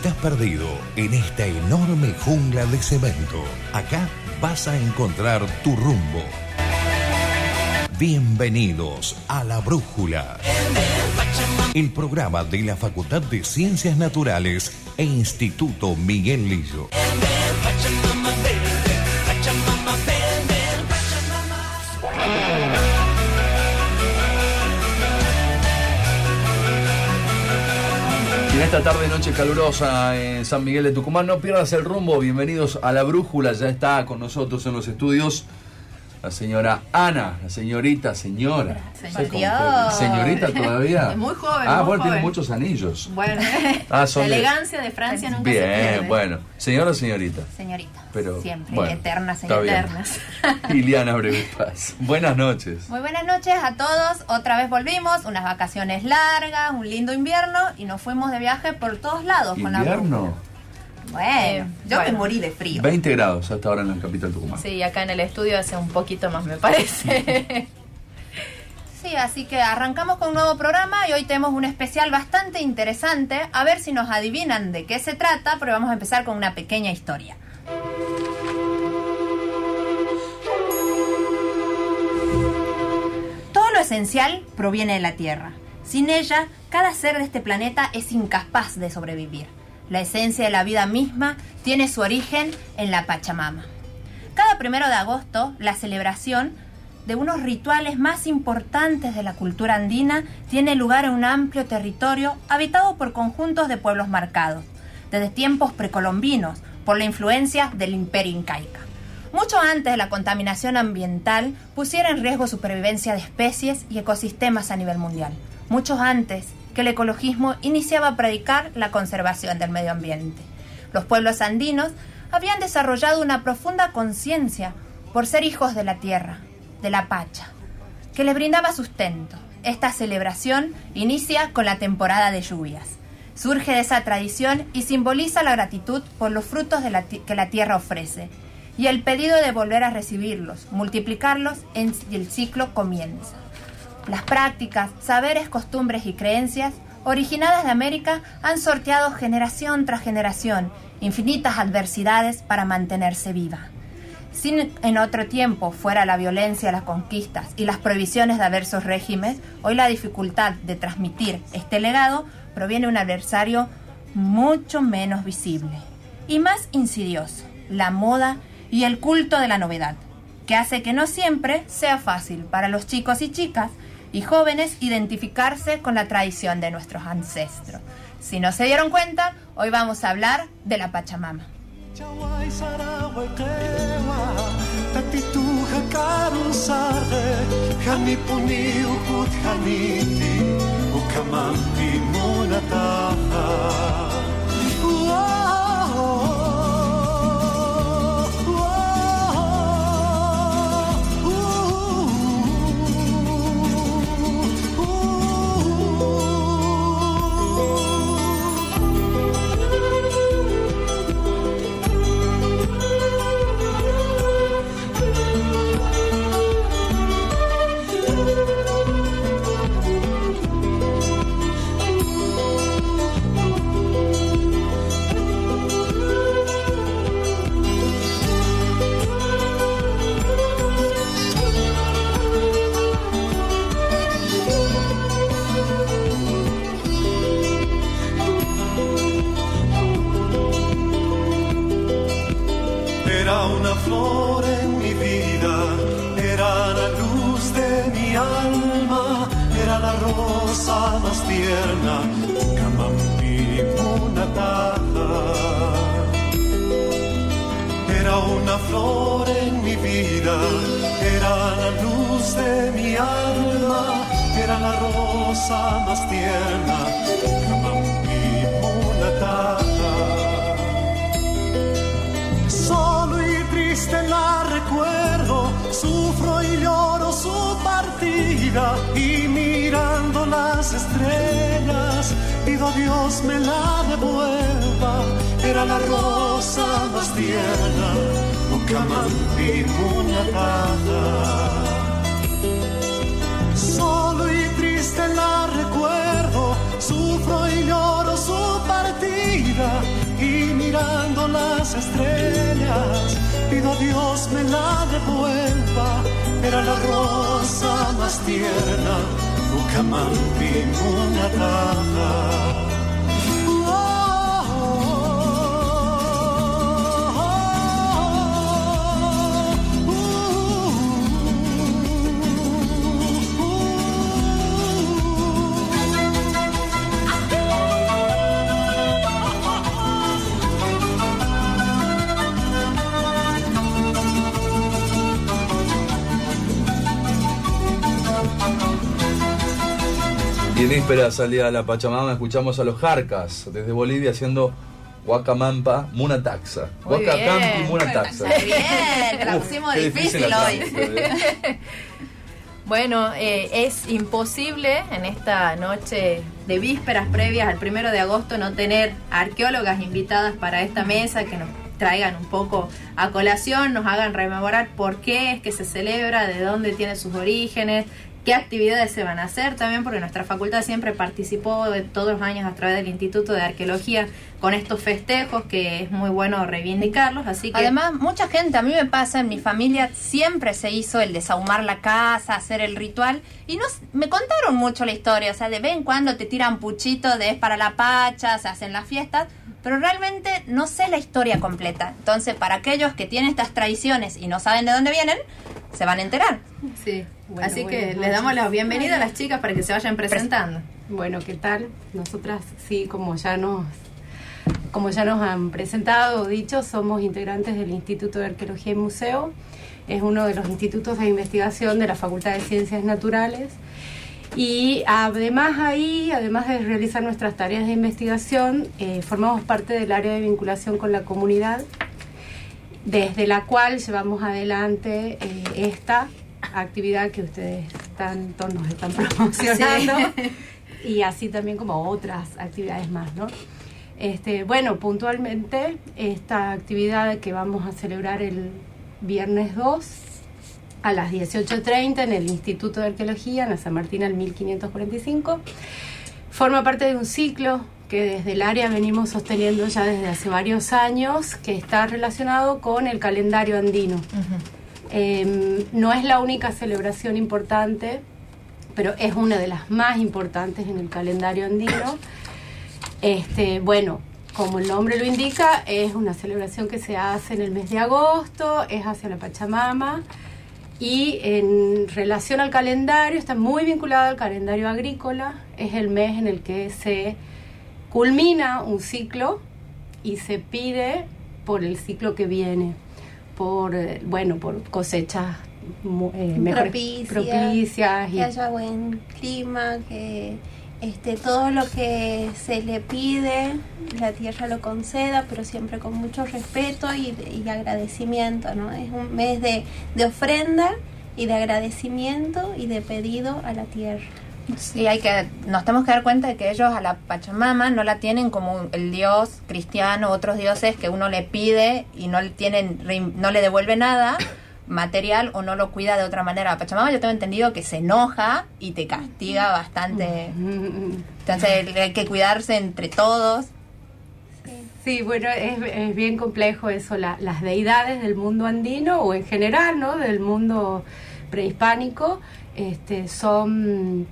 estás perdido en esta enorme jungla de cemento, acá vas a encontrar tu rumbo. Bienvenidos a La Brújula, el programa de la Facultad de Ciencias Naturales e Instituto Miguel Lillo. Esta tarde noche calurosa en San Miguel de Tucumán, no pierdas el rumbo. Bienvenidos a La Brújula. Ya está con nosotros en los estudios la señora Ana, la señorita, señora. Señor. Señorita todavía. Es muy joven. Ah, muy bueno, tiene muchos anillos. Bueno, Ah, son la elegancia de Francia nunca se Bien, pierde. bueno. Señora o señorita. Señorita. Pero, Siempre, bueno, eternas bien. eternas. Iliana. Buenas noches. Muy buenas noches a todos. Otra vez volvimos, unas vacaciones largas, un lindo invierno y nos fuimos de viaje por todos lados con la Invierno. Bueno, yo me bueno. morí de frío. 20 grados hasta ahora en la capital Tucumán. Sí, acá en el estudio hace un poquito más, me parece. Sí, así que arrancamos con un nuevo programa y hoy tenemos un especial bastante interesante. A ver si nos adivinan de qué se trata, pero vamos a empezar con una pequeña historia. Todo lo esencial proviene de la Tierra. Sin ella, cada ser de este planeta es incapaz de sobrevivir. La esencia de la vida misma tiene su origen en la Pachamama. Cada primero de agosto, la celebración de unos rituales más importantes de la cultura andina tiene lugar en un amplio territorio habitado por conjuntos de pueblos marcados, desde tiempos precolombinos, por la influencia del imperio incaica. Mucho antes de la contaminación ambiental pusiera en riesgo supervivencia de especies y ecosistemas a nivel mundial. Mucho antes que el ecologismo iniciaba a predicar la conservación del medio ambiente. Los pueblos andinos habían desarrollado una profunda conciencia por ser hijos de la tierra, de la Pacha, que les brindaba sustento. Esta celebración inicia con la temporada de lluvias. Surge de esa tradición y simboliza la gratitud por los frutos que la tierra ofrece y el pedido de volver a recibirlos, multiplicarlos y el ciclo comienza. Las prácticas, saberes, costumbres y creencias originadas de América han sorteado generación tras generación infinitas adversidades para mantenerse viva. Si en otro tiempo fuera la violencia, las conquistas y las prohibiciones de diversos regímenes, hoy la dificultad de transmitir este legado proviene de un adversario mucho menos visible y más insidioso, la moda y el culto de la novedad, que hace que no siempre sea fácil para los chicos y chicas y jóvenes identificarse con la tradición de nuestros ancestros. Si no se dieron cuenta, hoy vamos a hablar de la Pachamama. Dios me la devuelva. Era la rosa más tierna, Ucamanti Munataja. Vísperas al día de la Pachamama escuchamos a los Jarcas desde Bolivia haciendo Huacamampa Munataxa. Huacacampi. Munataxa. Bien, te la pusimos difícil hoy. ¿eh? Bueno, eh, es imposible en esta noche de vísperas previas al primero de agosto no tener arqueólogas invitadas para esta mesa que nos traigan un poco a colación, nos hagan rememorar por qué es que se celebra, de dónde tiene sus orígenes, qué actividades se van a hacer también, porque nuestra facultad siempre participó de todos los años a través del Instituto de Arqueología con estos festejos, que es muy bueno reivindicarlos, así que... Además, mucha gente, a mí me pasa, en mi familia siempre se hizo el desahumar la casa, hacer el ritual, y no, me contaron mucho la historia, o sea, de vez en cuando te tiran puchito de es para la pacha, se hacen las fiestas, pero realmente no sé la historia completa. Entonces, para aquellos que tienen estas tradiciones y no saben de dónde vienen, se van a enterar. Sí, Bueno, así que les damos la bienvenida a las chicas para que se vayan presentando. Bueno, ¿qué tal? Nosotras sí, como ya nos como ya nos han presentado o dicho, somos integrantes del Instituto de Arqueología y Museo. Es uno de los institutos de investigación de la Facultad de Ciencias Naturales. Y además ahí, además de realizar nuestras tareas de investigación, eh, formamos parte del área de vinculación con la comunidad, desde la cual llevamos adelante eh, esta actividad que ustedes tanto nos están promocionando y así también como otras actividades más, ¿no? Este, bueno, puntualmente esta actividad que vamos a celebrar el viernes 2 a las 18.30 en el Instituto de Arqueología, en la San Martín al 1545, forma parte de un ciclo que desde el área venimos sosteniendo ya desde hace varios años, que está relacionado con el calendario andino. Eh, no es la única celebración importante, pero es una de las más importantes en el calendario andino. Este, bueno, como el nombre lo indica, es una celebración que se hace en el mes de agosto, es hacia la Pachamama y en relación al calendario está muy vinculado al calendario agrícola, es el mes en el que se culmina un ciclo y se pide por el ciclo que viene, por eh, bueno, por cosechas eh, mejores- Propicia, propicias y que haya buen clima, que este, todo lo que se le pide, la tierra lo conceda, pero siempre con mucho respeto y, y agradecimiento, ¿no? Es un mes de, ofrenda y de agradecimiento y de pedido a la tierra. Sí, hay que, nos tenemos que dar cuenta de que ellos a la Pachamama no la tienen como el dios cristiano, otros dioses que uno le pide y no le tienen, no le devuelve nada material o no lo cuida de otra manera. Pachamama yo tengo entendido que se enoja y te castiga bastante. Entonces hay que cuidarse entre todos. Sí, bueno, es, es bien complejo eso, la- las deidades del mundo andino o en general, ¿no? Del mundo prehispánico, este, son,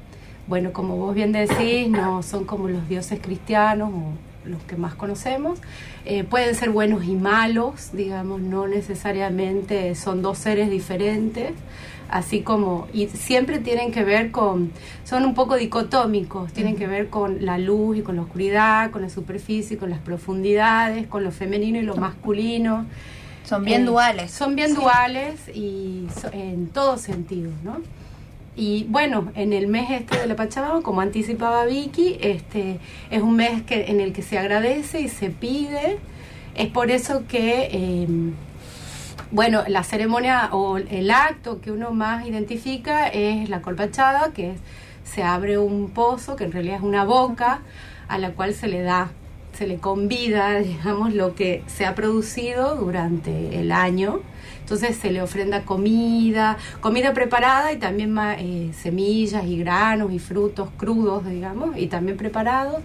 bueno, como vos bien decís, no son como los dioses cristianos o los que más conocemos. Eh, pueden ser buenos y malos, digamos, no necesariamente son dos seres diferentes así como, y siempre tienen que ver con, son un poco dicotómicos, tienen que ver con la luz y con la oscuridad, con la superficie, con las profundidades, con lo femenino y lo masculino. Son bien Eh, duales. Son bien duales y so- en todos sentidos, ¿no? Y bueno, en el mes este de la Pachamama, como anticipaba Vicky, este es un mes que, en el que se agradece y se pide. Es por eso que, eh, bueno, la ceremonia o el acto que uno más identifica es la colpachada, que es, se abre un pozo, que en realidad es una boca, a la cual se le da, se le convida, digamos, lo que se ha producido durante el año. Entonces se le ofrenda comida, comida preparada y también eh, semillas y granos y frutos crudos, digamos, y también preparados.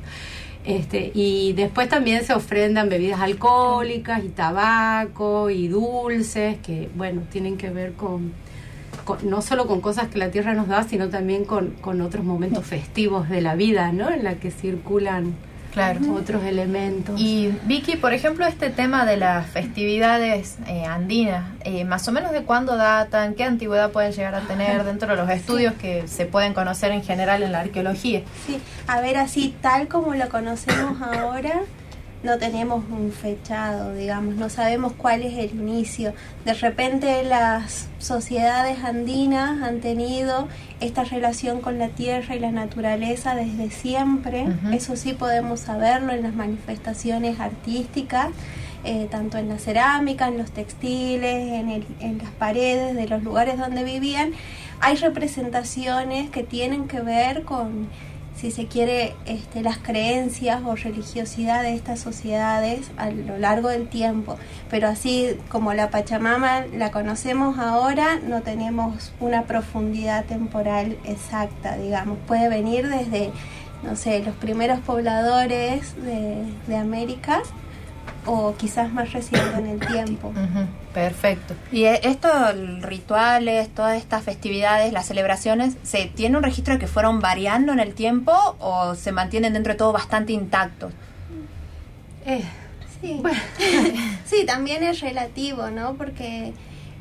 Este, y después también se ofrendan bebidas alcohólicas y tabaco y dulces que, bueno, tienen que ver con, con- no solo con cosas que la tierra nos da, sino también con, con otros momentos festivos de la vida, ¿no? En la que circulan Claro. otros elementos. Y Vicky, por ejemplo, este tema de las festividades eh, andinas, eh, más o menos de cuándo datan, qué antigüedad pueden llegar a tener dentro de los estudios que se pueden conocer en general en la arqueología. Sí, a ver, así tal como lo conocemos ahora, no tenemos un fechado, digamos, no sabemos cuál es el inicio. De repente las sociedades andinas han tenido esta relación con la tierra y la naturaleza desde siempre. Eso sí podemos saberlo en las manifestaciones artísticas. eh, tanto en la cerámica, en los textiles, en, el- en las paredes de los lugares donde vivían, hay representaciones que tienen que ver con, si se quiere, este, las creencias o religiosidad de estas sociedades a lo largo del tiempo. Pero así como la Pachamama la conocemos ahora, no tenemos una profundidad temporal exacta, digamos. Puede venir desde, no sé, los primeros pobladores de, de América o quizás más reciente en el tiempo. Perfecto. Y eh, estos rituales, todas estas festividades, las celebraciones, ¿se tiene un registro de que fueron variando en el tiempo o se mantienen dentro de todo bastante intactos? Eh, Sí. Bueno. sí, también es relativo, ¿no? Porque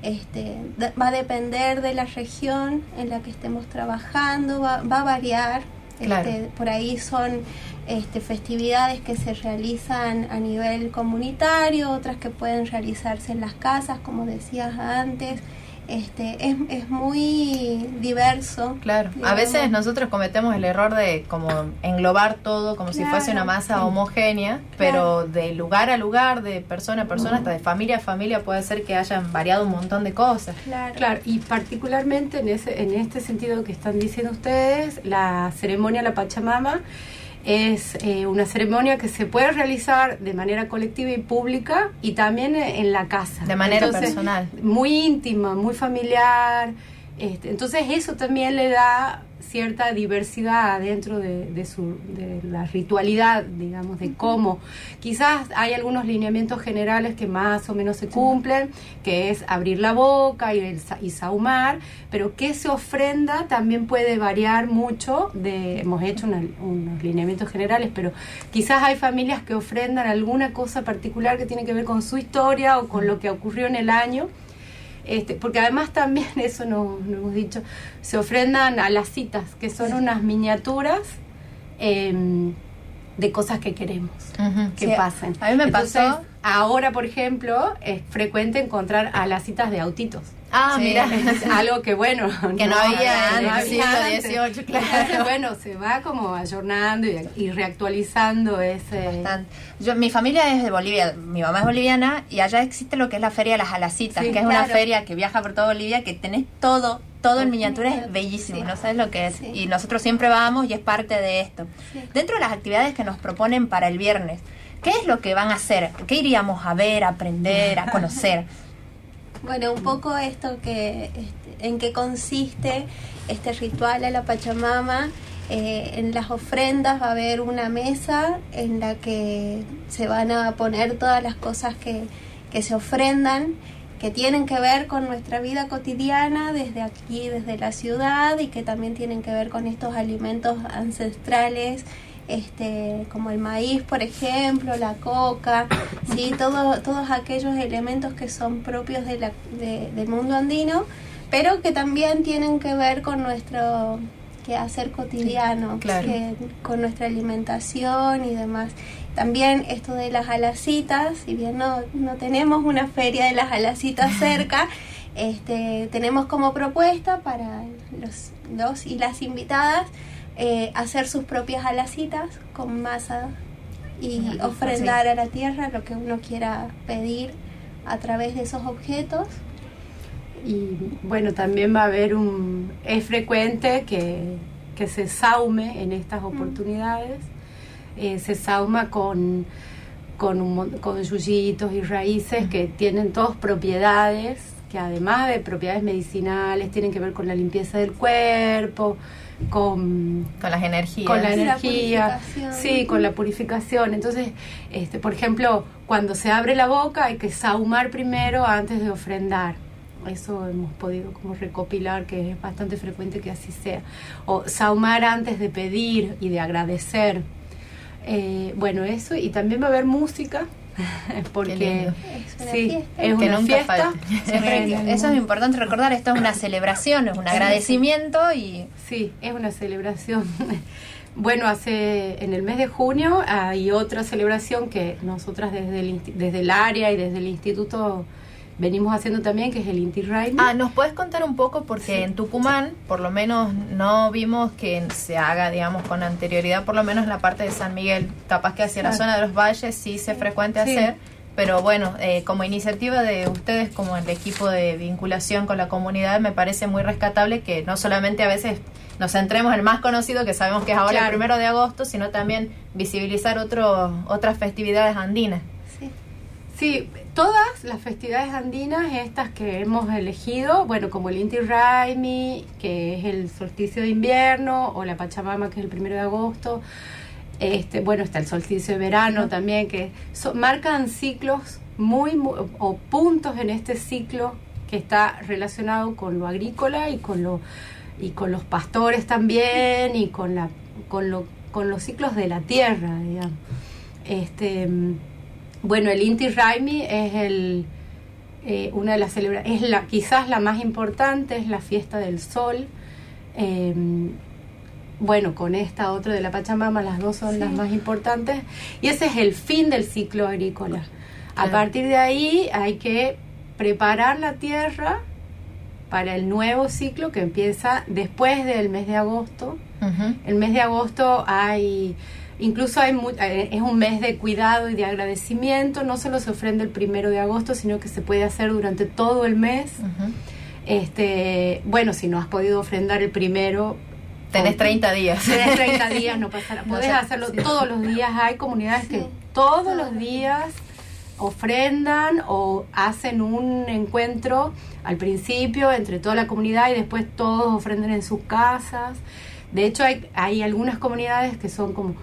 este, va a depender de la región en la que estemos trabajando, va, va a variar. Claro. Este, por ahí son este, festividades que se realizan a nivel comunitario, otras que pueden realizarse en las casas, como decías antes. Este, es, es muy diverso. Claro, a veces nosotros cometemos el error de como englobar todo como si fuese una masa homogénea, pero de lugar a lugar, de persona a persona, hasta de familia a familia puede ser que hayan variado un montón de cosas. Claro. Claro, y particularmente en, ese, en este sentido que están diciendo ustedes, la ceremonia de la Pachamama es eh, una ceremonia que se puede realizar de manera colectiva y pública y también eh, en la casa. De manera Entonces, personal. Muy íntima, muy familiar. Este, entonces eso también le da cierta diversidad dentro de, de, su, de la ritualidad, digamos, de cómo. Quizás hay algunos lineamientos generales que más o menos se cumplen, que es abrir la boca y, el y sahumar, pero que se ofrenda también puede variar mucho. De, hemos hecho una- unos lineamientos generales, pero quizás hay familias que ofrendan alguna cosa particular que tiene que ver con su historia o con lo que ocurrió en el año. Este, porque además también, eso no, no hemos dicho, se ofrendan a las citas, que son unas miniaturas em, de cosas que queremos que Sí, pasen. a mí me Entonces, pasó- Ahora, por ejemplo, es frecuente encontrar a las citas de autitos. Ah, Sí. mira. Es algo que bueno, Que no había no el había siglo. XVIII, claro. Bueno, se va como ayornando y, y reactualizando ese... Bastante. Yo, mi familia es de Bolivia, mi mamá es boliviana y allá existe lo que es la Feria de las Alacitas, Sí, que es una feria que viaja por toda Bolivia, que tenés todo, todo en miniatura, es bellísimo, Sí. no sabes lo que es. Sí. Y nosotros siempre vamos y es parte de esto. Sí. Dentro de las actividades que nos proponen para el viernes, ¿qué es lo que van a hacer? ¿Qué iríamos a ver, a aprender, a conocer? Bueno, un poco esto que este, en qué consiste este ritual a la Pachamama. Eh, en las ofrendas va a haber una mesa en la que se van a poner todas las cosas que, que se ofrendan, que tienen que ver con nuestra vida cotidiana desde aquí, desde la ciudad, y que también tienen que ver con estos alimentos ancestrales este, como el maíz, por ejemplo, la coca, ¿sí? Todo, todos aquellos elementos que son propios de la, de- del mundo andino, pero que también tienen que ver con nuestro quehacer cotidiano, claro. que- con nuestra alimentación y demás. También esto de las alacitas, si bien no, no tenemos una feria de las alacitas cerca, este, tenemos como propuesta para los, los y las invitadas eh, hacer sus propias alacitas con masa y Ajá, ofrendar a la tierra lo que uno quiera pedir a través de esos objetos. Y bueno, también va a haber un... Es frecuente que, que se saume en estas oportunidades. Eh, se sauma con, con, un, con yuyitos y raíces que tienen todas propiedades que además de propiedades medicinales tienen que ver con la limpieza del cuerpo, con, con las energías. Con la energía, purificación. sí, con la purificación. Entonces, este, por ejemplo, cuando se abre la boca hay que sahumar primero antes de ofrendar. Eso hemos podido como recopilar, que es bastante frecuente que así sea. O sahumar antes de pedir y de agradecer. Eh, bueno, eso, y también va a haber música, porque. Es una sí, fiesta. es Que una nunca fiesta. eso es importante recordar, esto es una celebración, es un agradecimiento y Sí, es una celebración. Bueno, hace en el mes de junio hay otra celebración que nosotras desde el, desde el área y desde el instituto venimos haciendo también, que es el Inti Raymi. Ah, ¿nos puedes contar un poco? Porque en Tucumán, por lo menos, no vimos que se haga, digamos, con anterioridad, por lo menos en la parte de San Miguel. Capaz que hacia la zona de los valles sí se frecuente Sí. hacer. Pero bueno, eh, como iniciativa de ustedes, como el equipo de vinculación con la comunidad, me parece muy rescatable que no solamente a veces nos centremos en el más conocido, que sabemos que es ahora Claro. el primero de agosto, sino también visibilizar otros otras festividades andinas. Sí. Todas las festividades andinas, estas que hemos elegido, bueno, como el Inti Raymi, que es el solsticio de invierno, o la Pachamama, que es el primero de agosto, este, bueno, está el solsticio de verano también, que so- marcan ciclos muy, mu- o puntos en este ciclo que está relacionado con lo agrícola y con lo y con los pastores también y con la con lo con los ciclos de la tierra, digamos. Este bueno, el Inti Raimi es el eh, una de las celebraciones, es la quizás la más importante, es la fiesta del sol. Eh, bueno, con esta otra de la Pachamama, las dos son Sí. las más importantes. Y ese es el fin del ciclo agrícola. A partir de ahí hay que preparar la tierra para el nuevo ciclo que empieza después del mes de agosto. El mes de agosto hay, incluso hay mu- eh, es un mes de cuidado y de agradecimiento. No solo se ofrenda el primero de agosto, sino que se puede hacer durante todo el mes. Este, bueno, si no has podido ofrendar el primero, Tenés o- 30 días. Tenés 30 días, no pasa nada. No Podés sé, hacerlo sí. todos los días. Hay comunidades que todos los días ofrendan o hacen un encuentro al principio entre toda la comunidad y después todos ofrendan en sus casas. De hecho, hay, hay algunas comunidades que son como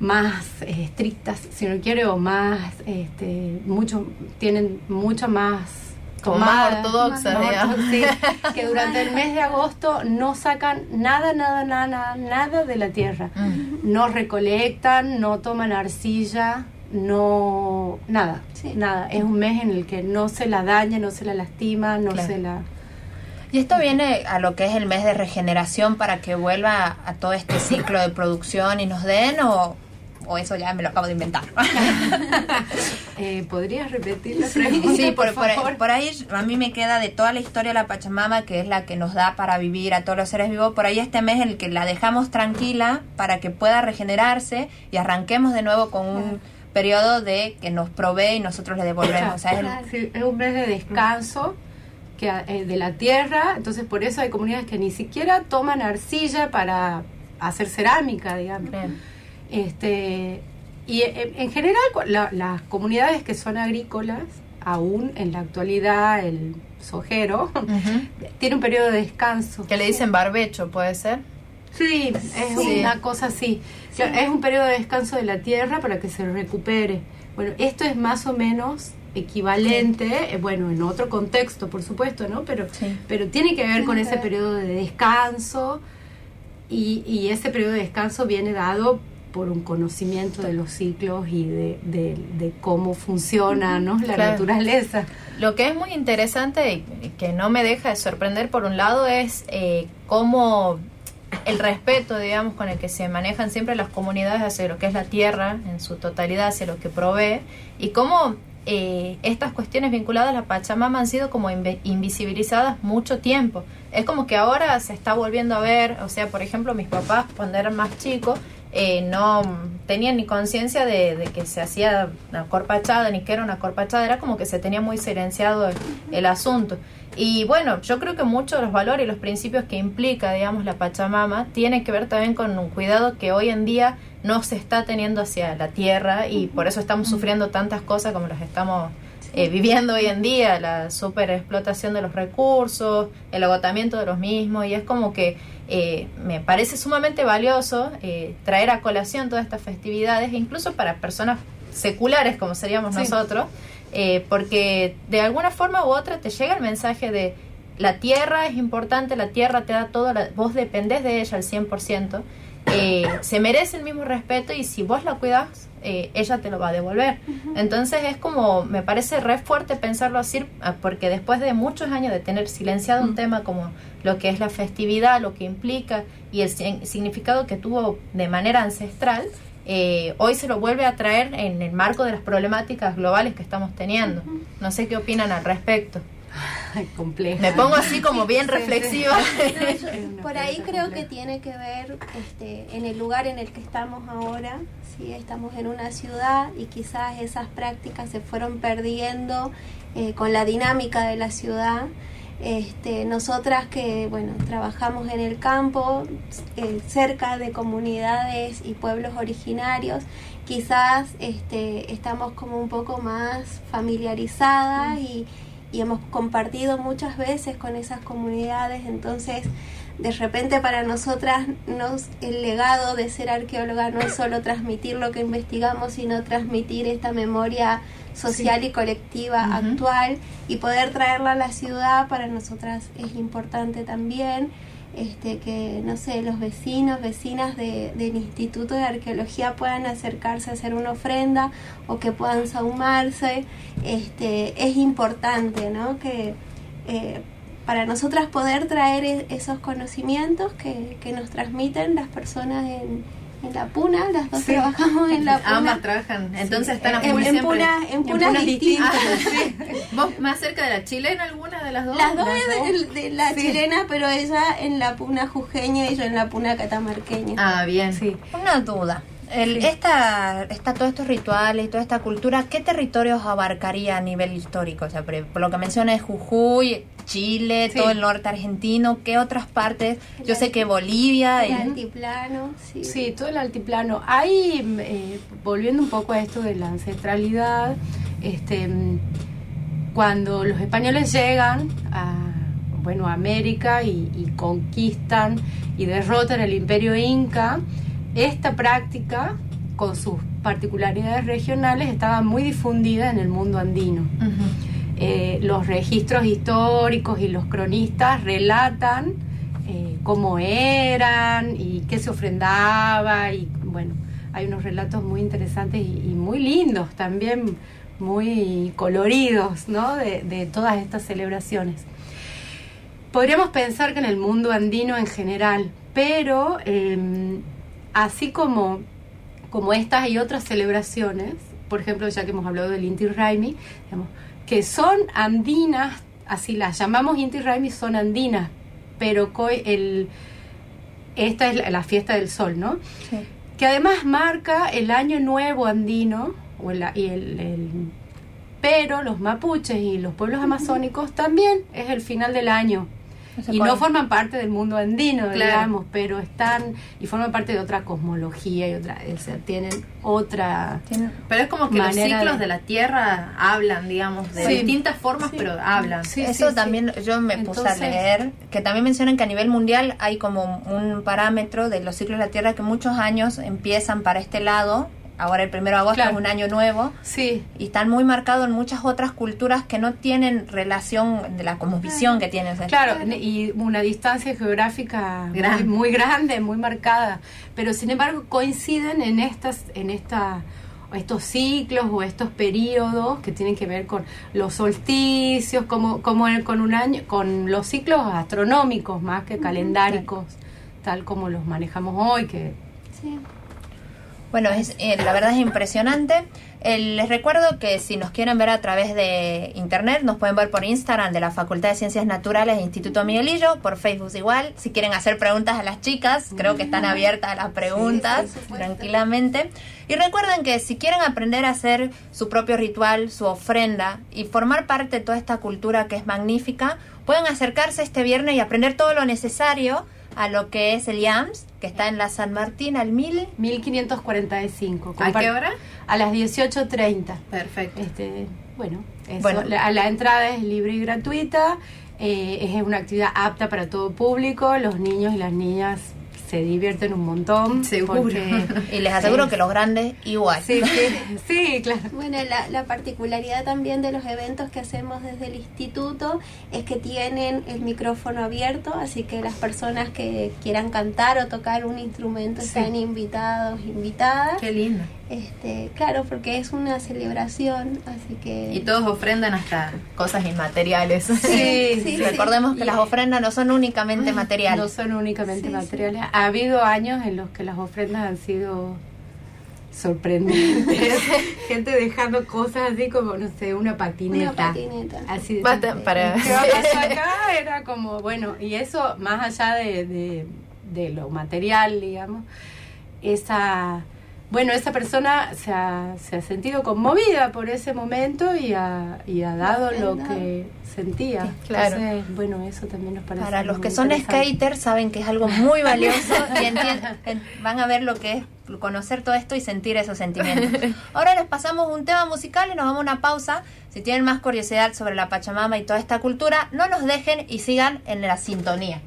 más eh, estrictas, si no quiere, o más, este, mucho, tienen mucha más Como más sí, que durante el mes de agosto no sacan nada, nada, nada, nada, nada de la tierra. Mm. No recolectan, no toman arcilla, no nada, Sí. nada. Es un mes en el que no se la daña, no se la lastima, no Claro. se la Y esto viene a lo que es el mes de regeneración para que vuelva a todo este ciclo de producción y nos den o, o eso ya me lo acabo de inventar. eh, ¿Podrías repetir la pregunta, Sí, por, por, favor? por ahí a mí me queda de toda la historia de la Pachamama, que es la que nos da para vivir a todos los seres vivos, por ahí este mes en el que la dejamos tranquila para que pueda regenerarse y arranquemos de nuevo con un periodo de que nos provee y nosotros le devolvemos. O sea, es el- Claro. Sí, es un mes de descanso que, eh, de la tierra, entonces por eso hay comunidades que ni siquiera toman arcilla para hacer cerámica, digamos. Bien. Este, y en general la- las comunidades que son agrícolas, aún en la actualidad el sojero, tiene un periodo de descanso. Que le dicen barbecho, ¿puede ser? Sí, es Sí. una cosa así. Es un periodo de descanso de la tierra para que se recupere. Bueno, esto es más o menos equivalente, eh, bueno, en otro contexto, por supuesto, ¿no? Pero, pero tiene que ver con ese periodo de descanso y, y ese periodo de descanso viene dado por un conocimiento de los ciclos y de, de- de cómo funciona ¿no? la Claro. naturaleza. Lo que es muy interesante y que no me deja de sorprender por un lado es eh, cómo el respeto, digamos, con el que se manejan siempre las comunidades hacia lo que es la tierra en su totalidad, hacia lo que provee, y cómo eh, estas cuestiones vinculadas a la Pachamama han sido como invisibilizadas mucho tiempo. Es como que ahora se está volviendo a ver, o sea, por ejemplo, mis papás cuando eran más chicos, eh, no tenían ni conciencia de, de que se hacía una corpachada ni que era una corpachada, era como que se tenía muy silenciado el, el asunto. Y bueno, yo creo que muchos de los valores y los principios que implica, digamos, la Pachamama tienen que ver también con un cuidado que hoy en día no se está teniendo hacia la tierra y por eso estamos sufriendo tantas cosas como las estamos eh, viviendo hoy en día, la superexplotación de los recursos, el agotamiento de los mismos, y es como que eh, me parece sumamente valioso eh, traer a colación todas estas festividades, incluso para personas seculares como seríamos nosotros, eh, porque de alguna forma u otra te llega el mensaje de la tierra es importante, la tierra te da todo, la, vos dependés de ella al 100%, eh, se merece el mismo respeto y si vos la cuidas, eh, ella te lo va a devolver. Entonces es como, me parece re fuerte pensarlo así, ah, porque después de muchos años de tener silenciado un tema como lo que es la festividad, lo que implica y el significado que tuvo de manera ancestral, eh, hoy se lo vuelve a traer en el marco de las problemáticas globales que estamos teniendo. No sé qué opinan al respecto. Ay, complejo. Me pongo así como bien Sí, sí. reflexiva. No, yo- Es una por ahí creo compleja. que tiene que ver este, en el lugar en el que estamos ahora. Si estamos en una ciudad y quizás esas prácticas se fueron perdiendo eh, con la dinámica de la ciudad. Este, nosotras que bueno trabajamos en el campo eh, cerca de comunidades y pueblos originarios quizás este, estamos como un poco más familiarizadas y, y hemos compartido muchas veces con esas comunidades, entonces de repente para nosotras nos, el legado de ser arqueóloga no es solo transmitir lo que investigamos, sino transmitir esta memoria social y colectiva actual y poder traerla a la ciudad para nosotras es importante también. Este, que no sé, los vecinos, vecinas de- del Instituto de Arqueología puedan acercarse a hacer una ofrenda o que puedan saumarse, este, es importante, ¿no? Que eh, para nosotras poder traer e- esos conocimientos que, que nos transmiten las personas en, en la Puna, las dos Sí. trabajamos en la Puna. Ambas trabajan, entonces están a en, full en siempre. Puna, en Punas Punas distintas. ¿Vos más cerca de la chilena alguna de las dos? Las dos Las es dos. de, de la Sí. chilena, pero ella en la Puna jujeña y yo en la Puna catamarqueña. Ah, bien. Sí. Una duda. El, esta, esta, todos estos rituales y toda esta cultura, ¿qué territorios abarcaría a nivel histórico? O sea, por, por lo que menciona es Jujuy, Chile, Sí. todo el norte argentino, ¿qué otras partes? Yo sé que Bolivia el y... altiplano, sí. Sí, todo el altiplano. Hay, mm, eh, volviendo un poco a esto de la ancestralidad, este, mm, cuando los españoles llegan a, bueno, a América y, y conquistan y derrotan el imperio inca, esta práctica, con sus particularidades regionales, estaba muy difundida en el mundo andino. Eh, los registros históricos y los cronistas relatan eh, cómo eran y qué se ofrendaba y bueno, hay unos relatos muy interesantes y, muy lindos también, muy coloridos, ¿no? De, todas estas celebraciones. Podríamos pensar que en el mundo andino en general, pero eh, así como, como estas y otras celebraciones, por ejemplo, ya que hemos hablado del Inti Raimi, digamos, que son andinas, así las llamamos Inti Raimi, son andinas, pero el, esta es la, la fiesta del sol, ¿no? Sí. Que además marca el año nuevo andino, o el- y el- el- pero los mapuches y los pueblos amazónicos también es el final del año. No Y no forman parte del mundo andino, Claro. digamos, pero están y forman parte de otra cosmología y otra, o sea, tienen otra Tienen- Pero es como que los ciclos de- de... la Tierra hablan, digamos, de Sí. distintas formas, Sí. pero hablan. Sí, Eso sí, también yo me puse a leer, que también mencionan que a nivel mundial hay como un parámetro de los ciclos de la Tierra que muchos años empiezan para este lado, ahora el primero de agosto Claro. es un año nuevo, Sí, y están muy marcados en muchas otras culturas que no tienen relación de la como visión que tienen. claro, y una distancia geográfica. Muy, muy grande, muy marcada, pero sin embargo coinciden en estas en esta estos ciclos o estos periodos que tienen que ver con los solsticios, como como el- con un año con los ciclos astronómicos más que calendáricos, tal como los manejamos hoy que Sí. Bueno, es, eh, la verdad es impresionante. Eh, les recuerdo que si nos quieren ver a través de internet, nos pueden ver por Instagram de la Facultad de Ciencias Naturales e Instituto Miguelillo, por Facebook igual. Si quieren hacer preguntas a las chicas, creo que están abiertas a las preguntas tranquilamente. Y recuerden que si quieren aprender a hacer su propio ritual, su ofrenda y formar parte de toda esta cultura que es magnífica, pueden acercarse este viernes y aprender todo lo necesario a lo que es el IAMS, que está en la San Martín al 1000 1545. ¿A qué hora? A las 18.30. Perfecto. Este, bueno, eso, Bueno. La, la entrada es libre y gratuita, eh, es una actividad apta para todo público, los niños y las niñas se divierten un montón. Seguro. porque- Y les aseguro es- que los grandes igual. Sí, sí, sí, claro. Bueno, la, la particularidad también de los eventos que hacemos desde el instituto es que tienen el micrófono abierto, así que las personas que quieran cantar o tocar un instrumento Sí. están invitados, invitadas. Qué lindo. Este, claro, porque es una celebración, así que Y todos ofrendan hasta cosas inmateriales. Sí, sí, sí. Recordemos que Y- las ofrendas no son únicamente No materiales. son únicamente Sí, sí. materiales. Ha habido años en los que las ofrendas han sido sorprendentes. Gente dejando cosas así como, no sé, una patineta. una patineta. Así de Basta para- ¿Qué va a pasar acá? Era como, bueno, y eso más allá de, de, de lo material, digamos, esa, bueno, esa persona se ha, se ha sentido conmovida por ese momento y ha, y ha dado lo que sentía. Claro. Entonces, bueno, eso también nos parece Para los que son skaters saben que es algo muy valioso y van a ver lo que es conocer todo esto y sentir esos sentimientos. Ahora les pasamos un tema musical y nos vamos a una pausa. Si tienen más curiosidad sobre la Pachamama y toda esta cultura, no nos dejen y sigan en la sintonía.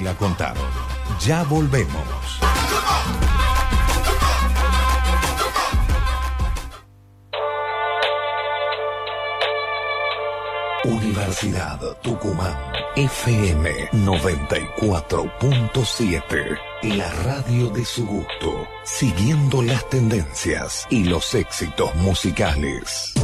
La contaron. Ya volvemos. Universidad Tucumán FM 94.7. La radio de su gusto, siguiendo las tendencias y los éxitos musicales.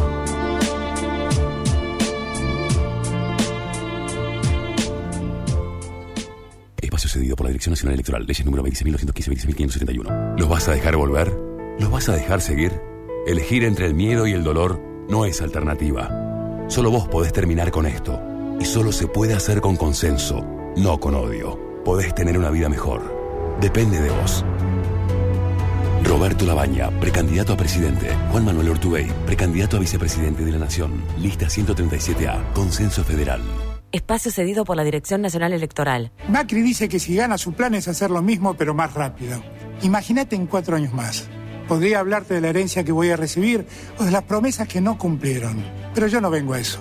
Cedido por la Dirección Nacional Electoral, leyes número 20.915-20.571. ¿Los vas a dejar volver? ¿Los vas a dejar seguir? Elegir entre el miedo y el dolor no es alternativa. Solo vos podés terminar con esto. Y solo se puede hacer con consenso, no con odio. Podés tener una vida mejor. Depende de vos. Roberto Labaña, precandidato a presidente. Juan Manuel Ortubey, precandidato a vicepresidente de la Nación. Lista 137A, Consenso Federal. Espacio cedido por la Dirección Nacional Electoral. Macri dice que si gana su plan es hacer lo mismo pero más rápido. Imagínate en cuatro años más. Podría hablarte de la herencia que voy a recibir o de las promesas que no cumplieron. Pero yo no vengo a eso.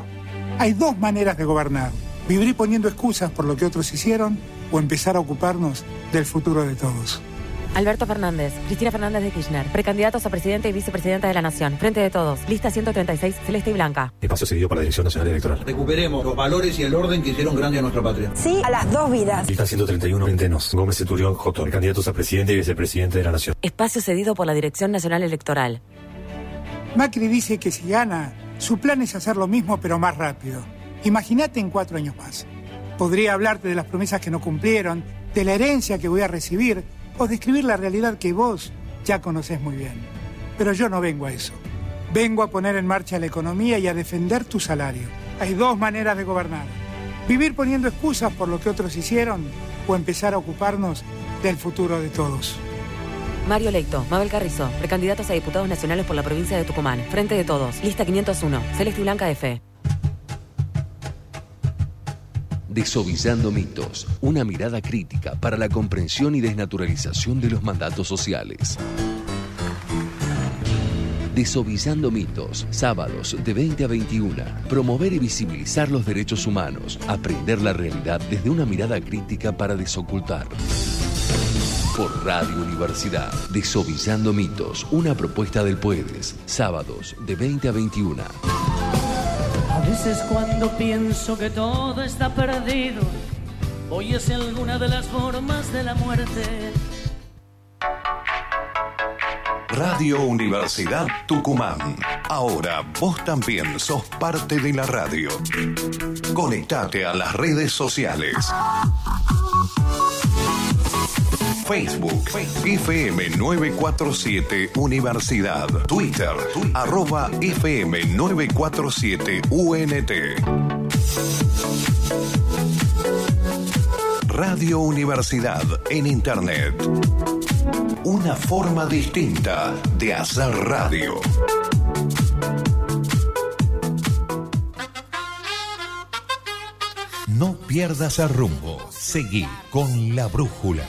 Hay dos maneras de gobernar. Vivir poniendo excusas por lo que otros hicieron o empezar a ocuparnos del futuro de todos. Alberto Fernández, Cristina Fernández de Kirchner, precandidatos a presidente y vicepresidenta de la Nación. Frente de todos. Lista 136, celeste y blanca. Espacio cedido por la Dirección Nacional Electoral. Recuperemos los valores y el orden que hicieron grande a nuestra patria. Sí a las dos vidas. Lista 131, Ventenos. Gómez Centurión, Joto. Candidatos a presidente y vicepresidente de la Nación. Espacio cedido por la Dirección Nacional Electoral. Macri dice que si gana, su plan es hacer lo mismo pero más rápido. Imagínate en cuatro años más. Podría hablarte de las promesas que no cumplieron, de la herencia que voy a recibir o describir la realidad que vos ya conocés muy bien. Pero yo no vengo a eso. Vengo a poner en marcha la economía y a defender tu salario. Hay dos maneras de gobernar. Vivir poniendo excusas por lo que otros hicieron o empezar a ocuparnos del futuro de todos. Mario Leito, Mabel Carrizo, precandidatos a diputados nacionales por la provincia de Tucumán. Frente de todos. Lista 501, celeste blanca F. Desovillando mitos, una mirada crítica para la comprensión y desnaturalización de los mandatos sociales. Desovillando mitos, sábados de 20 a 21. Promover y visibilizar los derechos humanos, aprender la realidad desde una mirada crítica para desocultar. Por Radio Universidad, Desovillando mitos, una propuesta del Puedes, sábados de 20 a 21. Veces cuando pienso que todo está perdido, voy hacia alguna de las formas de la muerte. Radio Universidad Tucumán. Ahora vos también sos parte de la radio. Conectate a las redes sociales. Facebook, FM 947 Universidad. Twitter, arroba FM 947 UNT. Radio Universidad en Internet. Una forma distinta de hacer radio. No pierdas el rumbo. Seguí con la brújula.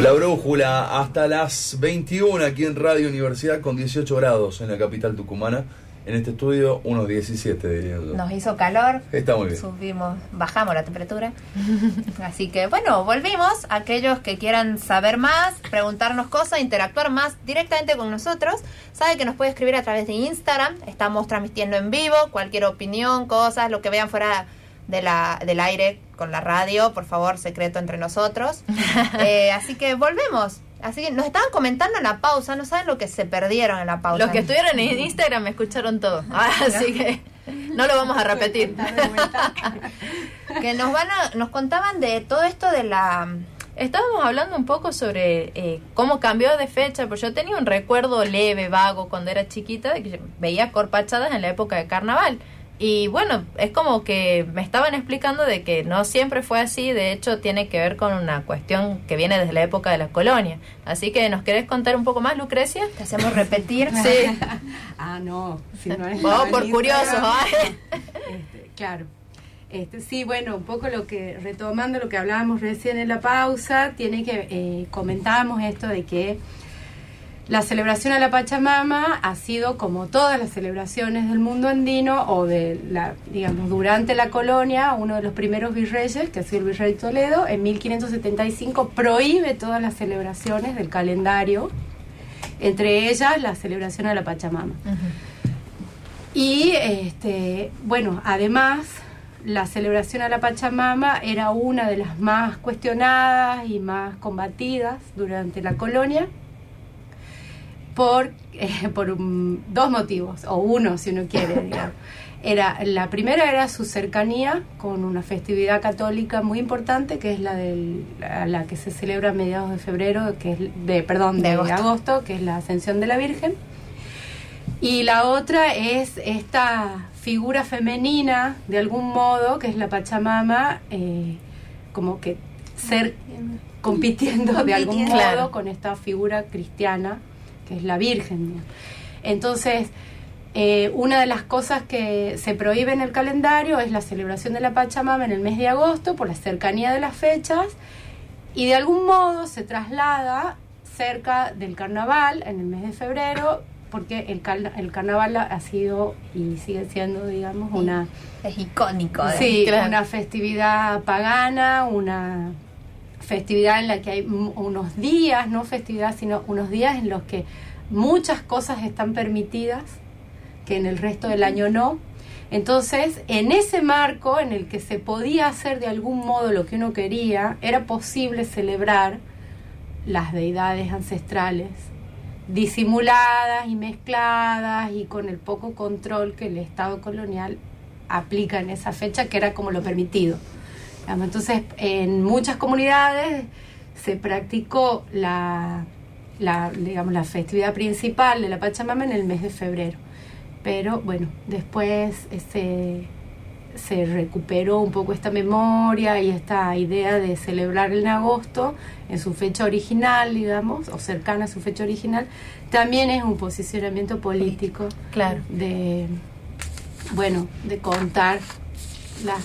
La brújula hasta las 21 aquí en Radio Universidad con 18 grados en la capital tucumana. En este estudio unos 17 diría yo. Nos hizo calor. Está muy bien. Subimos, bajamos la temperatura. Así que bueno, volvimos. Aquellos que quieran saber más, preguntarnos cosas, interactuar más directamente con nosotros, sabe que nos puede escribir a través de Instagram. Estamos transmitiendo en vivo cualquier opinión, cosas, lo que vean fuera de la, del aire con la radio, por favor, secreto entre nosotros. Eh, así que volvemos. Así que nos estaban comentando en la pausa, no saben lo que se perdieron en la pausa. Los que estuvieron en Instagram me escucharon todo. Así que no lo vamos a repetir. que nos van a, nos contaban de todo esto de la Estábamos hablando un poco sobre eh, cómo cambió de fecha, porque yo tenía un recuerdo leve, vago, cuando era chiquita, de que veía corpachadas en la época de carnaval. Y bueno, es como que me estaban explicando de que no siempre fue así, de hecho tiene que ver con una cuestión que viene desde la época de la colonia. Así que, ¿nos querés contar un poco más, Lucrecia? Te hacemos repetir. Sí. ah, no, si no es Oh, por curioso, este, claro. Este, sí, bueno, un poco lo que, retomando lo que hablábamos recién en la pausa, tiene que, eh, comentábamos esto de que La celebración a la Pachamama ha sido, como todas las celebraciones del mundo andino o de la, digamos, durante la colonia, uno de los primeros virreyes, que ha sido el virrey Toledo, en 1575 prohíbe todas las celebraciones del calendario, entre ellas la celebración a la Pachamama. Y este, bueno, además la celebración a la Pachamama era una de las más cuestionadas y más combatidas durante la colonia por, eh, por un- dos motivos, o uno si uno quiere, digamos. Era, la primera era su cercanía con una festividad católica muy importante, que es la, del, la, la que se celebra a mediados de febrero, que es de, perdón, de, De agosto. agosto, que es la Ascensión de la Virgen. Y la otra es esta figura femenina, de algún modo, que es la Pachamama, eh, como que ser compitiendo de algún modo con esta figura cristiana, que es la Virgen. Entonces, eh, una de las cosas que se prohíbe en el calendario es la celebración de la Pachamama en el mes de agosto por la cercanía de las fechas y de algún modo se traslada cerca del carnaval en el mes de febrero porque el, cal- el carnaval ha sido y sigue siendo, digamos, una, Es icónico. ¿eh? sí, claro. una festividad pagana, una festividad en la que hay unos días, no festividad, sino unos días en los que muchas cosas están permitidas que en el resto del año no. Entonces, en ese marco en el que se podía hacer de algún modo lo que uno quería, era posible celebrar las deidades ancestrales disimuladas y mezcladas y con el poco control que el Estado colonial aplica en esa fecha, que era como lo permitido. Digamos, Entonces, en muchas comunidades se practicó la, la, digamos, la festividad principal de la Pachamama en el mes de febrero. Pero bueno, después se, se recuperó un poco esta memoria y esta idea de celebrar en agosto en su fecha original, digamos, o cercana a su fecha original, también es un posicionamiento político Claro. de, bueno, de contar las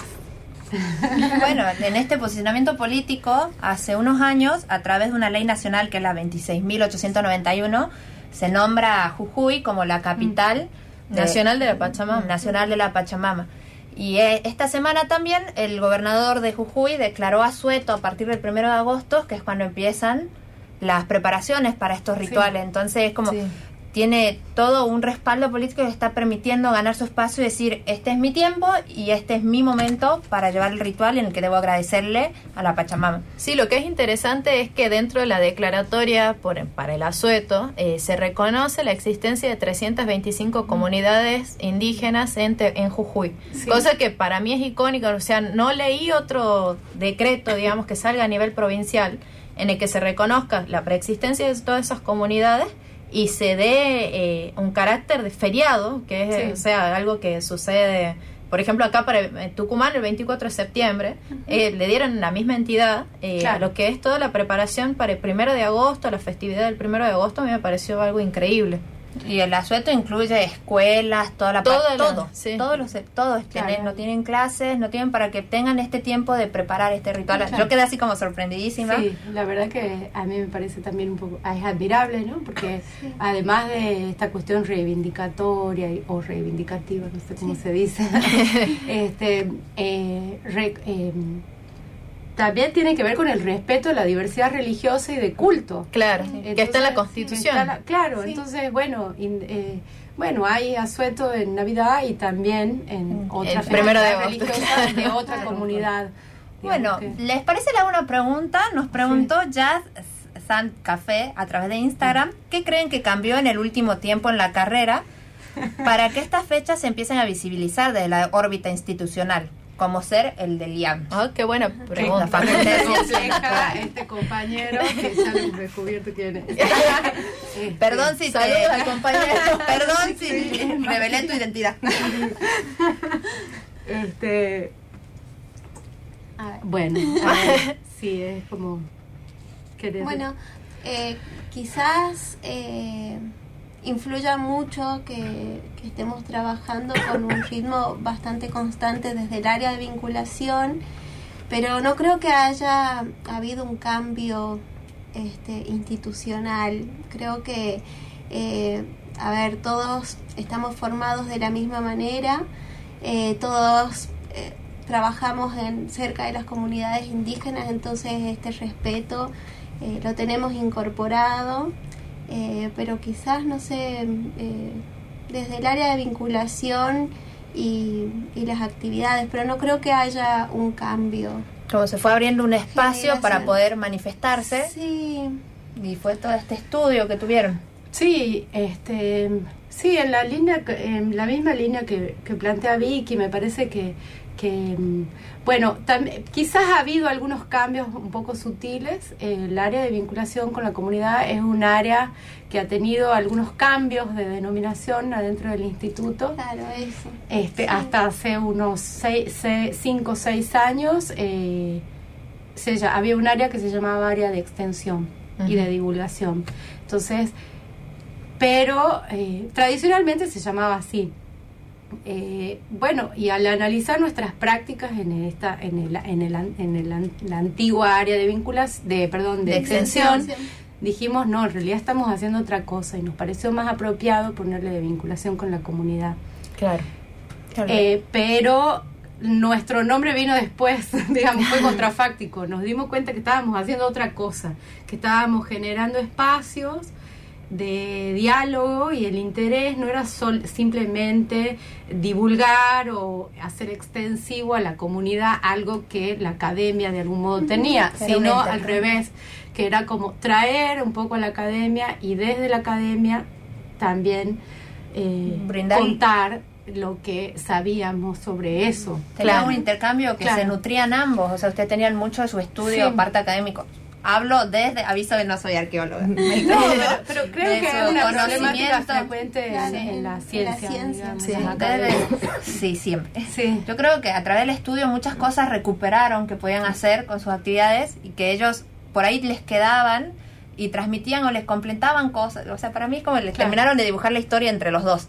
Bueno, en este posicionamiento político, hace unos años, a través de una ley nacional que es la 26.891, se nombra a Jujuy como la capital Nacional de la Pachamama. Nacional de la Pachamama. Y eh, esta semana también el gobernador de Jujuy declaró asueto a partir del primero de agosto, que es cuando empiezan las preparaciones para estos rituales. Entonces es como Sí. Tiene todo un respaldo político que está permitiendo ganar su espacio y decir, este es mi tiempo y este es mi momento para llevar el ritual en el que debo agradecerle a la Pachamama. Sí, lo que es interesante es que dentro de la declaratoria por, para el asueto eh, se reconoce la existencia de 325 comunidades indígenas en, Te- en Jujuy. Sí. Cosa que para mí es icónica, o sea, no leí otro decreto, digamos, que salga a nivel provincial en el que se reconozca la preexistencia de todas esas comunidades y se dé eh, un carácter de feriado, que es, Sí. o sea, algo que sucede, por ejemplo, acá para Tucumán el 24 de septiembre, eh, le dieron la misma entidad eh, Claro. a lo que es toda la preparación para el primero de agosto, la festividad del primero de agosto, a mí me pareció algo increíble. Y el asueto incluye escuelas, toda la Toda la- todo, sí. todos los todos Claro. tienen- no tienen clases, no tienen para que tengan este tiempo de preparar este ritual. Claro. Yo quedé así como sorprendidísima. Sí, la verdad que a mí me parece también un poco, es admirable, ¿no? Porque además de esta cuestión reivindicatoria y- o reivindicativa, no sé cómo se dice, este, eh, re- eh, también tiene que ver con el respeto a la diversidad religiosa y de culto. Claro, que está en la Entonces, Constitución. está la- claro, entonces, bueno, in- eh, bueno, hay asueto en Navidad y también en otra el primero de festividad agosto, religiosa de claro. otra comunidad. Bueno, que- ¿les parece le hago una pregunta? Nos preguntó Jazz San Café a través de Instagram. ¿Qué creen que cambió en el último tiempo en la carrera para que estas fechas se empiecen a visibilizar desde la órbita institucional? Como ser el del IAM. Ah, qué buena pregunta. De Ciencias compleja este compañero que ya lo descubierto quién es. Este, Perdón si te... Saludos al compañero. Perdón si revelé tu identidad. Este, bueno, a ver, sí, es como... ¿querés- Bueno, eh, quizás eh, influya mucho que, estemos trabajando con un ritmo bastante constante desde el área de vinculación, pero no creo que haya habido un cambio este, institucional. Creo que, eh, a ver, todos estamos formados de la misma manera, eh, todos eh, trabajamos en, cerca de las comunidades indígenas, entonces este respeto lo tenemos incorporado, eh, pero quizás, no sé, eh, desde el área de vinculación y, y las actividades, pero no creo que haya un cambio. Como se fue abriendo un espacio para poder manifestarse. Sí. Y fue todo este estudio que tuvieron. Sí, este, sí, en la línea, que- en la misma línea que, que plantea Vicky, me parece que, que mm, bueno, quizás ha habido algunos cambios un poco sutiles. El área de vinculación con la comunidad es un área que ha tenido algunos cambios de denominación adentro del instituto. Claro, eso. Este, Hasta hace unos 5 o 6 años eh, se había un área que se llamaba área de extensión y de divulgación. Entonces, pero eh, tradicionalmente se llamaba así. Eh, bueno, y al analizar nuestras prácticas en esta, en el, en el, an- en el an- la antigua área de vinculación, de, perdón, de, De extensión, extensión. dijimos no, en realidad estamos haciendo otra cosa y nos pareció más apropiado ponerle de vinculación con la comunidad. Claro. Eh, pero nuestro nombre vino después, digamos, fue contrafáctico. Nos dimos cuenta que estábamos haciendo otra cosa, que estábamos generando espacios de diálogo y el interés no era sol- simplemente divulgar o hacer extensivo a la comunidad algo que la academia de algún modo tenía, sino al revés, que era como traer un poco a la academia y desde la academia también eh, Brindar- contar lo que sabíamos sobre eso. Tenía un intercambio que Claro. se nutrían ambos. O sea, ustedes tenían mucho de su estudio, Sí. parte académico. Hablo desde, aviso que no soy arqueóloga. No, pero, creo De que es una problemática conocimiento. frecuente en, Claro, en en- la en ciencia. la ciencia. digamos, Sí, en la ustedes- academia. sí, siempre. Sí. Yo creo que a través del estudio muchas cosas recuperaron que podían hacer con sus actividades y que ellos por ahí les quedaban y transmitían o les completaban cosas. O sea, para mí es como les Claro. terminaron de dibujar la historia entre los dos.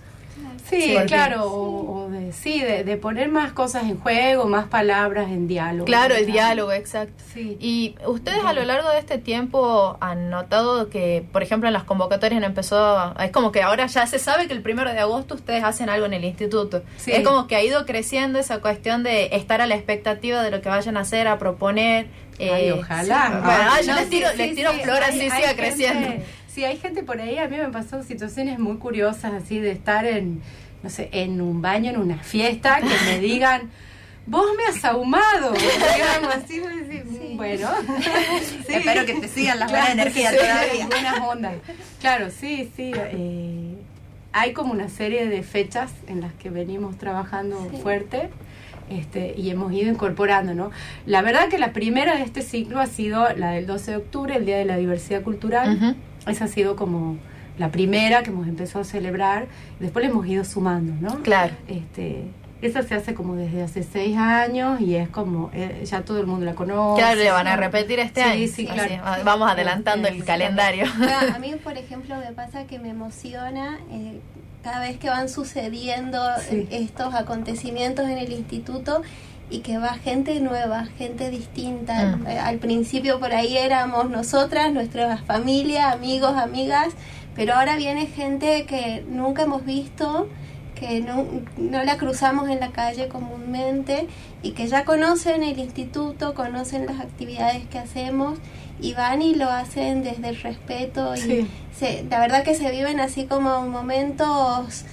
Sí, Sí, claro, o, o de, sí, de, de poner más cosas en juego, más palabras en diálogo. Claro, el diálogo, exacto. Sí. Y ustedes a lo largo de este tiempo han notado que, por ejemplo, en las convocatorias empezó, a- es como que ahora ya se sabe que el primero de agosto ustedes hacen algo en el instituto. Sí. Es como que ha ido creciendo esa cuestión de estar a la expectativa de lo que vayan a hacer, a proponer. Ay, eh, ojalá. sí. Bueno, ah, yo No, les tiro, sí, les sí, tiro sí. Hay- así siga gente- creciendo. Sí, hay gente por ahí, a mí me pasó situaciones muy curiosas así de estar en, no sé, en un baño, en una fiesta, que me digan, vos me has ahumado, digamos así, decir, "Mm, bueno. Sí. Espero que te sigan las buenas energías sí, todavía. buenas ondas. Claro, sí, sí. eh, hay como una serie de fechas en las que venimos trabajando fuerte este, y hemos ido incorporando, ¿no? La verdad que la primera de este ciclo ha sido la del 12 de octubre, el Día de la Diversidad Cultural. Esa ha sido como la primera que hemos empezado a celebrar. Después le hemos ido sumando, ¿no? Claro. Este, esa se hace como desde hace seis años y es como, eh, ya todo el mundo la conoce. Claro, le van a repetir este Sí, año. sí, claro. ah, Vamos adelantando el Este, calendario. Ah, A mí, por ejemplo, me pasa que me emociona eh, cada vez que van sucediendo Sí. eh, estos acontecimientos en el instituto y que va gente nueva, gente distinta. Mm. Eh, Al principio por ahí éramos nosotras, nuestra familia, amigos, amigas, pero ahora viene gente que nunca hemos visto, que no, no la cruzamos en la calle comúnmente y que ya conocen el instituto, conocen las actividades que hacemos y van y lo hacen desde el respeto y Sí. se, la verdad que se viven así como momentos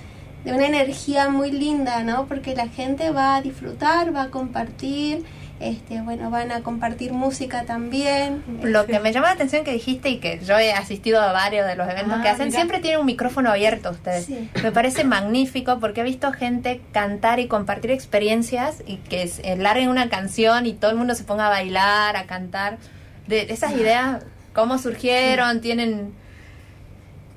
de una energía muy linda, ¿no? Porque la gente va a disfrutar, va a compartir, este, bueno, van a compartir música también. Lo que me llama la atención que dijiste y que yo he asistido a varios de los eventos Ah, que hacen, mira. siempre tienen un micrófono abierto ustedes. Sí. Me parece magnífico porque he visto gente cantar y compartir experiencias y que es- eh, larguen una canción y todo el mundo se ponga a bailar, a cantar. De esas ideas, ¿cómo surgieron? Tienen...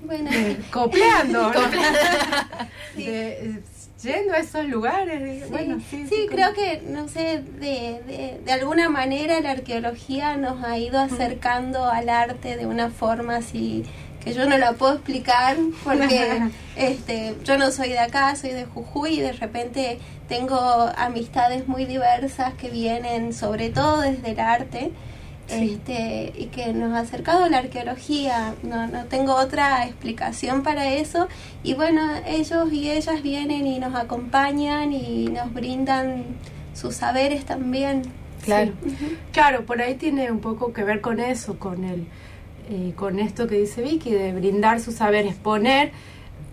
Bueno, Eh, copiando. ¿no? De- eh, yendo a esos lugares. Sí, bueno, sí, sí, sí, creo que, no sé, de, de, de alguna manera la arqueología nos ha ido acercando al arte de una forma así que yo no la puedo explicar porque este yo no soy de acá, soy de Jujuy y de repente tengo amistades muy diversas que vienen sobre todo desde el arte este, y que nos ha acercado a la arqueología. No, no tengo otra explicación para eso. Y bueno, ellos y ellas vienen y nos acompañan y nos brindan sus saberes también. Claro, claro, por ahí tiene un poco que ver con eso, con el, eh, con esto que dice Vicky, de brindar sus saberes, poner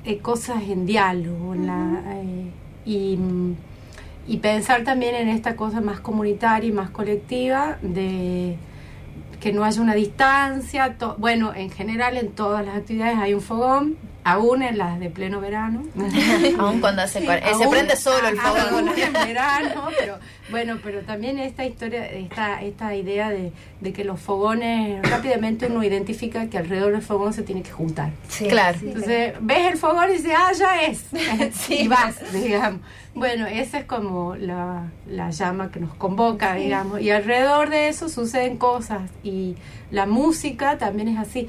eh, cosas en diálogo en la, eh, y, y pensar también en esta cosa más comunitaria y más colectiva de que no haya una distancia. bueno, en general en todas las actividades hay un fogón, aún en las de pleno verano. Aún cuando hace eh, se prende solo el fogón. aún en verano, pero bueno, pero también esta historia, esta, esta idea de, de que los fogones, rápidamente uno identifica que alrededor del fogón se tiene que juntar. Claro. Entonces, ves el fogón y dices, ah, ya es. Y vas, digamos. Bueno, esa es como la, la llama que nos convoca, Sí. digamos. Y alrededor de eso suceden cosas. Y la música también es así.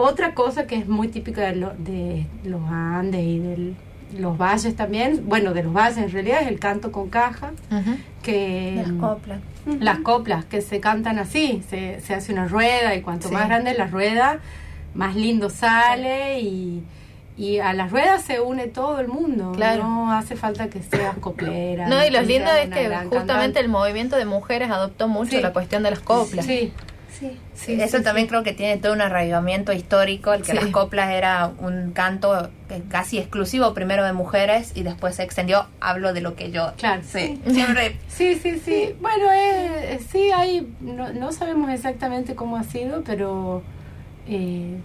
Otra cosa que es muy típica de, lo- de los Andes y de los valles también, bueno, de los valles en realidad es el canto con caja, que las coplas. las coplas que se cantan así, se, se hace una rueda y cuanto Sí. más grande la rueda, más lindo sale y, y a las ruedas se une todo el mundo. Claro. No hace falta que seas coplera. No, y lo lindo es que justamente cantante. el movimiento de mujeres adoptó mucho Sí. la cuestión de las coplas. Sí, Sí. sí, Eso sí, también sí. creo que tiene todo un arraigamiento histórico, el que Sí. las coplas era un canto casi exclusivo primero de mujeres y después se extendió, hablo de lo que yo Claro. sé. Siempre Sí, sí, sí. Bueno, eh, sí, hay, no, no sabemos exactamente cómo ha sido, pero eh,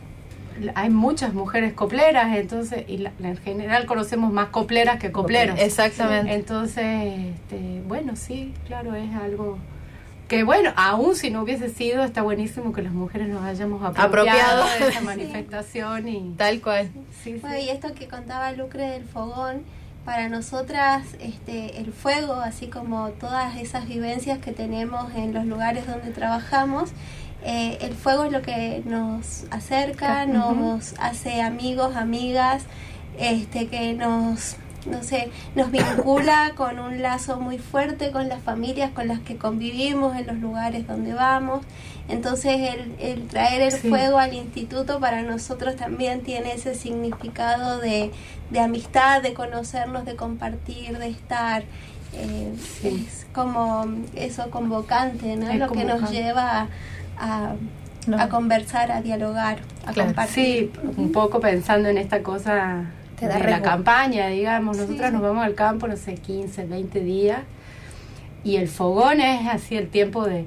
hay muchas mujeres copleras, entonces, y la- en general conocemos más copleras que copleros. Exactamente. Entonces, este, bueno, sí, claro, es algo que, bueno, aún si no hubiese sido, está buenísimo que las mujeres nos hayamos apropiado, Apropiado. de esa manifestación y Tal cual. sí, sí. Bueno, y esto que contaba Lucre del fogón, para nosotras este, el fuego, así como todas esas vivencias que tenemos en los lugares donde trabajamos, eh, el fuego es lo que nos acerca, nos hace amigos, amigas, este, que nos, no sé, nos vincula con un lazo muy fuerte con las familias con las que convivimos en los lugares donde vamos. Entonces el, el traer el Sí. fuego al instituto para nosotros también tiene ese significado de, de amistad, de conocernos, de compartir, de estar. Eh, Sí. Es como eso convocante, ¿no? Es Lo que nos lleva a, No. a conversar, a dialogar, a Claro. compartir. Sí, un poco pensando en esta cosa Te da de la resgu- campaña, digamos. Sí, Nosotras sí. nos vamos al campo, no sé, 15, 20 días. Y el fogón es así el tiempo de...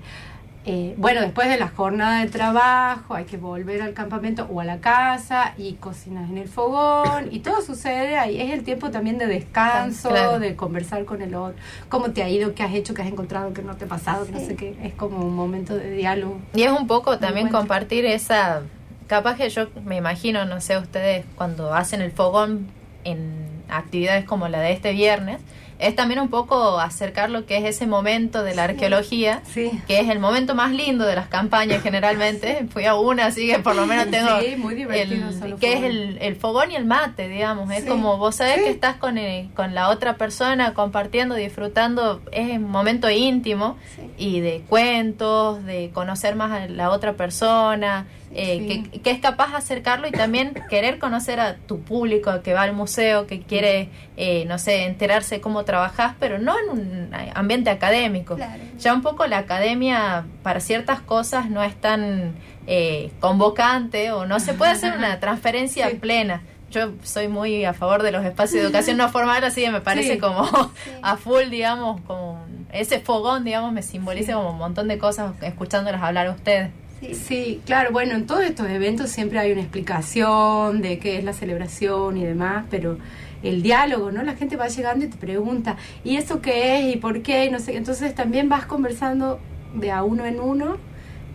eh, bueno, después de la jornada de trabajo hay que volver al campamento o a la casa y cocinas en el fogón y todo sucede ahí. Es el tiempo también de descanso, Claro. de conversar con el otro. ¿Cómo te ha ido? ¿Qué has hecho? ¿Qué has encontrado? ¿Qué no te ha pasado? que No Sí. sé qué. Es como un momento de diálogo. Y es un poco también encuentro. compartir esa. Capaz que yo me imagino, no sé, ustedes cuando hacen el fogón en actividades como la de este viernes, es también un poco acercar lo que es ese momento de la arqueología, Sí. que es el momento más lindo de las campañas generalmente. Fui a una, así que por lo menos tengo Sí, muy divertido el, que es el, el fogón y el mate, digamos. Es como vos sabés que estás con, eh, con la otra persona compartiendo, disfrutando, es un momento íntimo y de cuentos, de conocer más a la otra persona, eh, Sí. que, que es capaz de acercarlo y también querer conocer a tu público que va al museo, que quiere, eh, no sé, enterarse cómo trabajás, pero no en un ambiente académico. Claro. Ya un poco la academia para ciertas cosas no es tan eh, convocante o no se puede hacer una transferencia Sí. plena. Yo soy muy a favor de los espacios de educación no formal, así que me parece Sí. como Sí. a full, digamos, como ese fogón, digamos, me simboliza Sí. como un montón de cosas escuchándolas hablar a ustedes. Sí. Sí, claro, bueno, en todos estos eventos siempre hay una explicación de qué es la celebración y demás, pero el diálogo, ¿no? La gente va llegando y te pregunta, ¿y eso qué es? ¿Y por qué? Y no sé, entonces también vas conversando de a uno en uno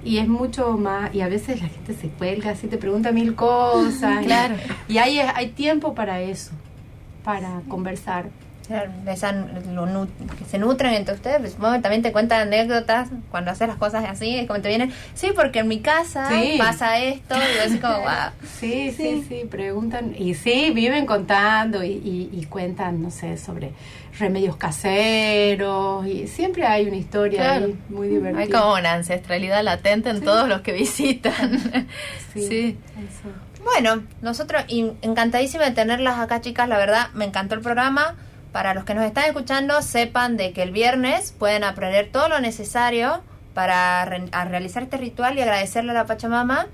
y es mucho más, y a veces la gente se cuelga, así te pregunta mil cosas. Claro. Y, hay, hay tiempo para eso, para conversar. Que se nutren entre ustedes. Pues, que también te cuentan anécdotas cuando haces las cosas así, es como te vienen, sí, porque en mi casa Sí. pasa esto, y yo así como, wow. Sí, sí, sí, preguntan. Y sí, viven contando y, y- y cuentan, no sé, sobre remedios caseros. Y siempre hay una historia Claro. ahí muy divertida. Hay como una ancestralidad latente en todos los que visitan. Sí. Bueno, nosotros encantadísima de tenerlas acá, chicas. La verdad, me encantó el programa. Para los que nos están escuchando, sepan de que el viernes pueden aprender todo lo necesario para re- a realizar este ritual y agradecerle a la Pachamama.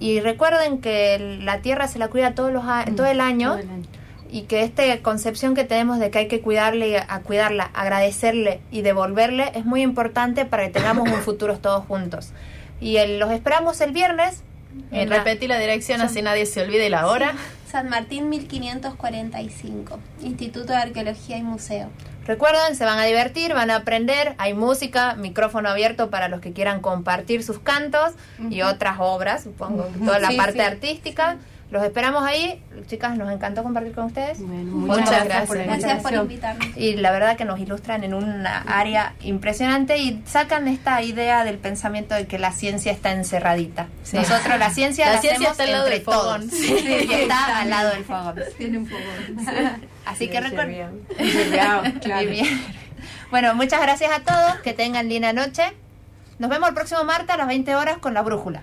Y recuerden que la tierra se la cuida todos los a- todo el año. todo el año. Y que esta concepción que tenemos de que hay que cuidarle, y a, cuidarla, agradecerle y devolverle es muy importante para que tengamos un futuro todos juntos. Y el- los esperamos el viernes. En repetí la dirección así nadie se olvide la hora. San Martín 1545, Instituto de Arqueología y Museo. Recuerden, se van a divertir, van a aprender, hay música, micrófono abierto para los que quieran compartir sus cantos y otras obras, supongo, toda la Sí, parte sí. artística. Los esperamos ahí. Chicas, nos encantó compartir con ustedes. muchas gracias por la Gracias por invitación. invitarnos. Y la verdad que nos ilustran en una área impresionante y sacan esta idea del pensamiento de que la ciencia está encerradita. Nosotros la ciencia La la, ciencia hacemos está al lado entre del fogón. todos. Sí. Sí, y está al lado del fogón. Tiene un fogón. Así que recuerden. claro. Muy bien. Bueno, muchas gracias a todos. Que tengan linda noche. Nos vemos el próximo martes a las 20 horas con la brújula.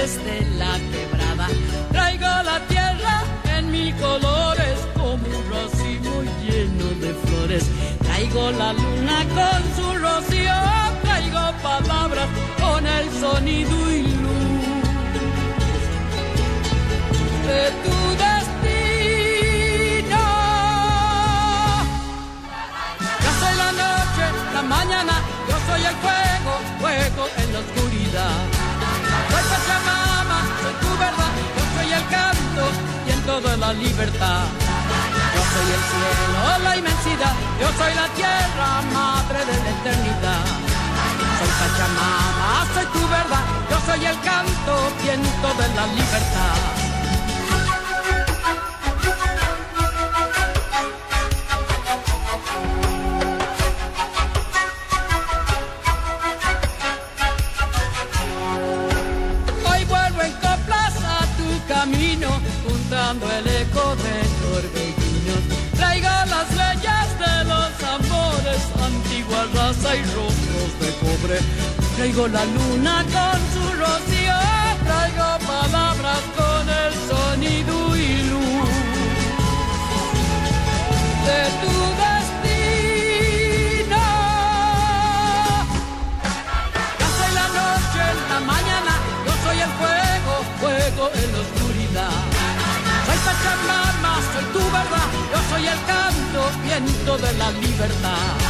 las voces de la quebrada. Traigo la tierra en mis colores como un racimo lleno de flores. Traigo la luna con su rocío, traigo palabras con el sonido y luz de tu destino. Yo soy la noche, la mañana, yo soy el canto, viento de la libertad. Yo soy el cielo, la inmensidad, yo soy la tierra, madre de la eternidad. Soy Pachamama, soy tu verdad, yo soy el canto, viento de la libertad. Raza y rostros de cobre. Traigo la luna con su rocío, traigo palabras con el sonido y luz de tu destino. Soy la noche, la mañana, yo soy el fuego, fuego en la oscuridad. Soy Pachamama, soy tu verdad, yo soy el canto, viento de la libertad.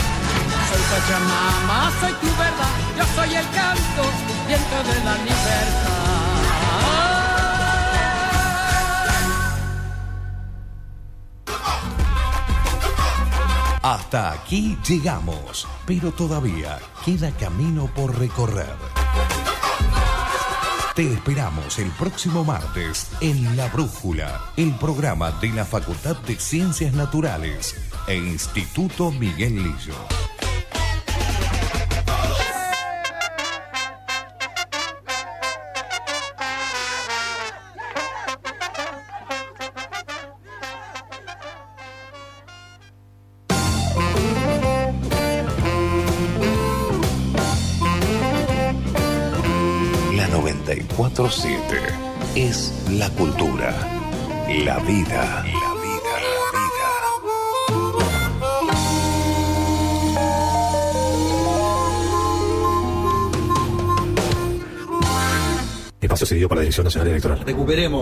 Soy tu verdad, yo soy el canto, viento de la libertad. Hasta aquí llegamos, pero todavía queda camino por recorrer. Te esperamos el próximo martes en La Brújula, el programa de la Facultad de Ciencias Naturales e Instituto Miguel Lillo. 947 es la cultura, la vida. La vida, Espacio cedido para la Dirección Nacional Electoral. Recuperemos.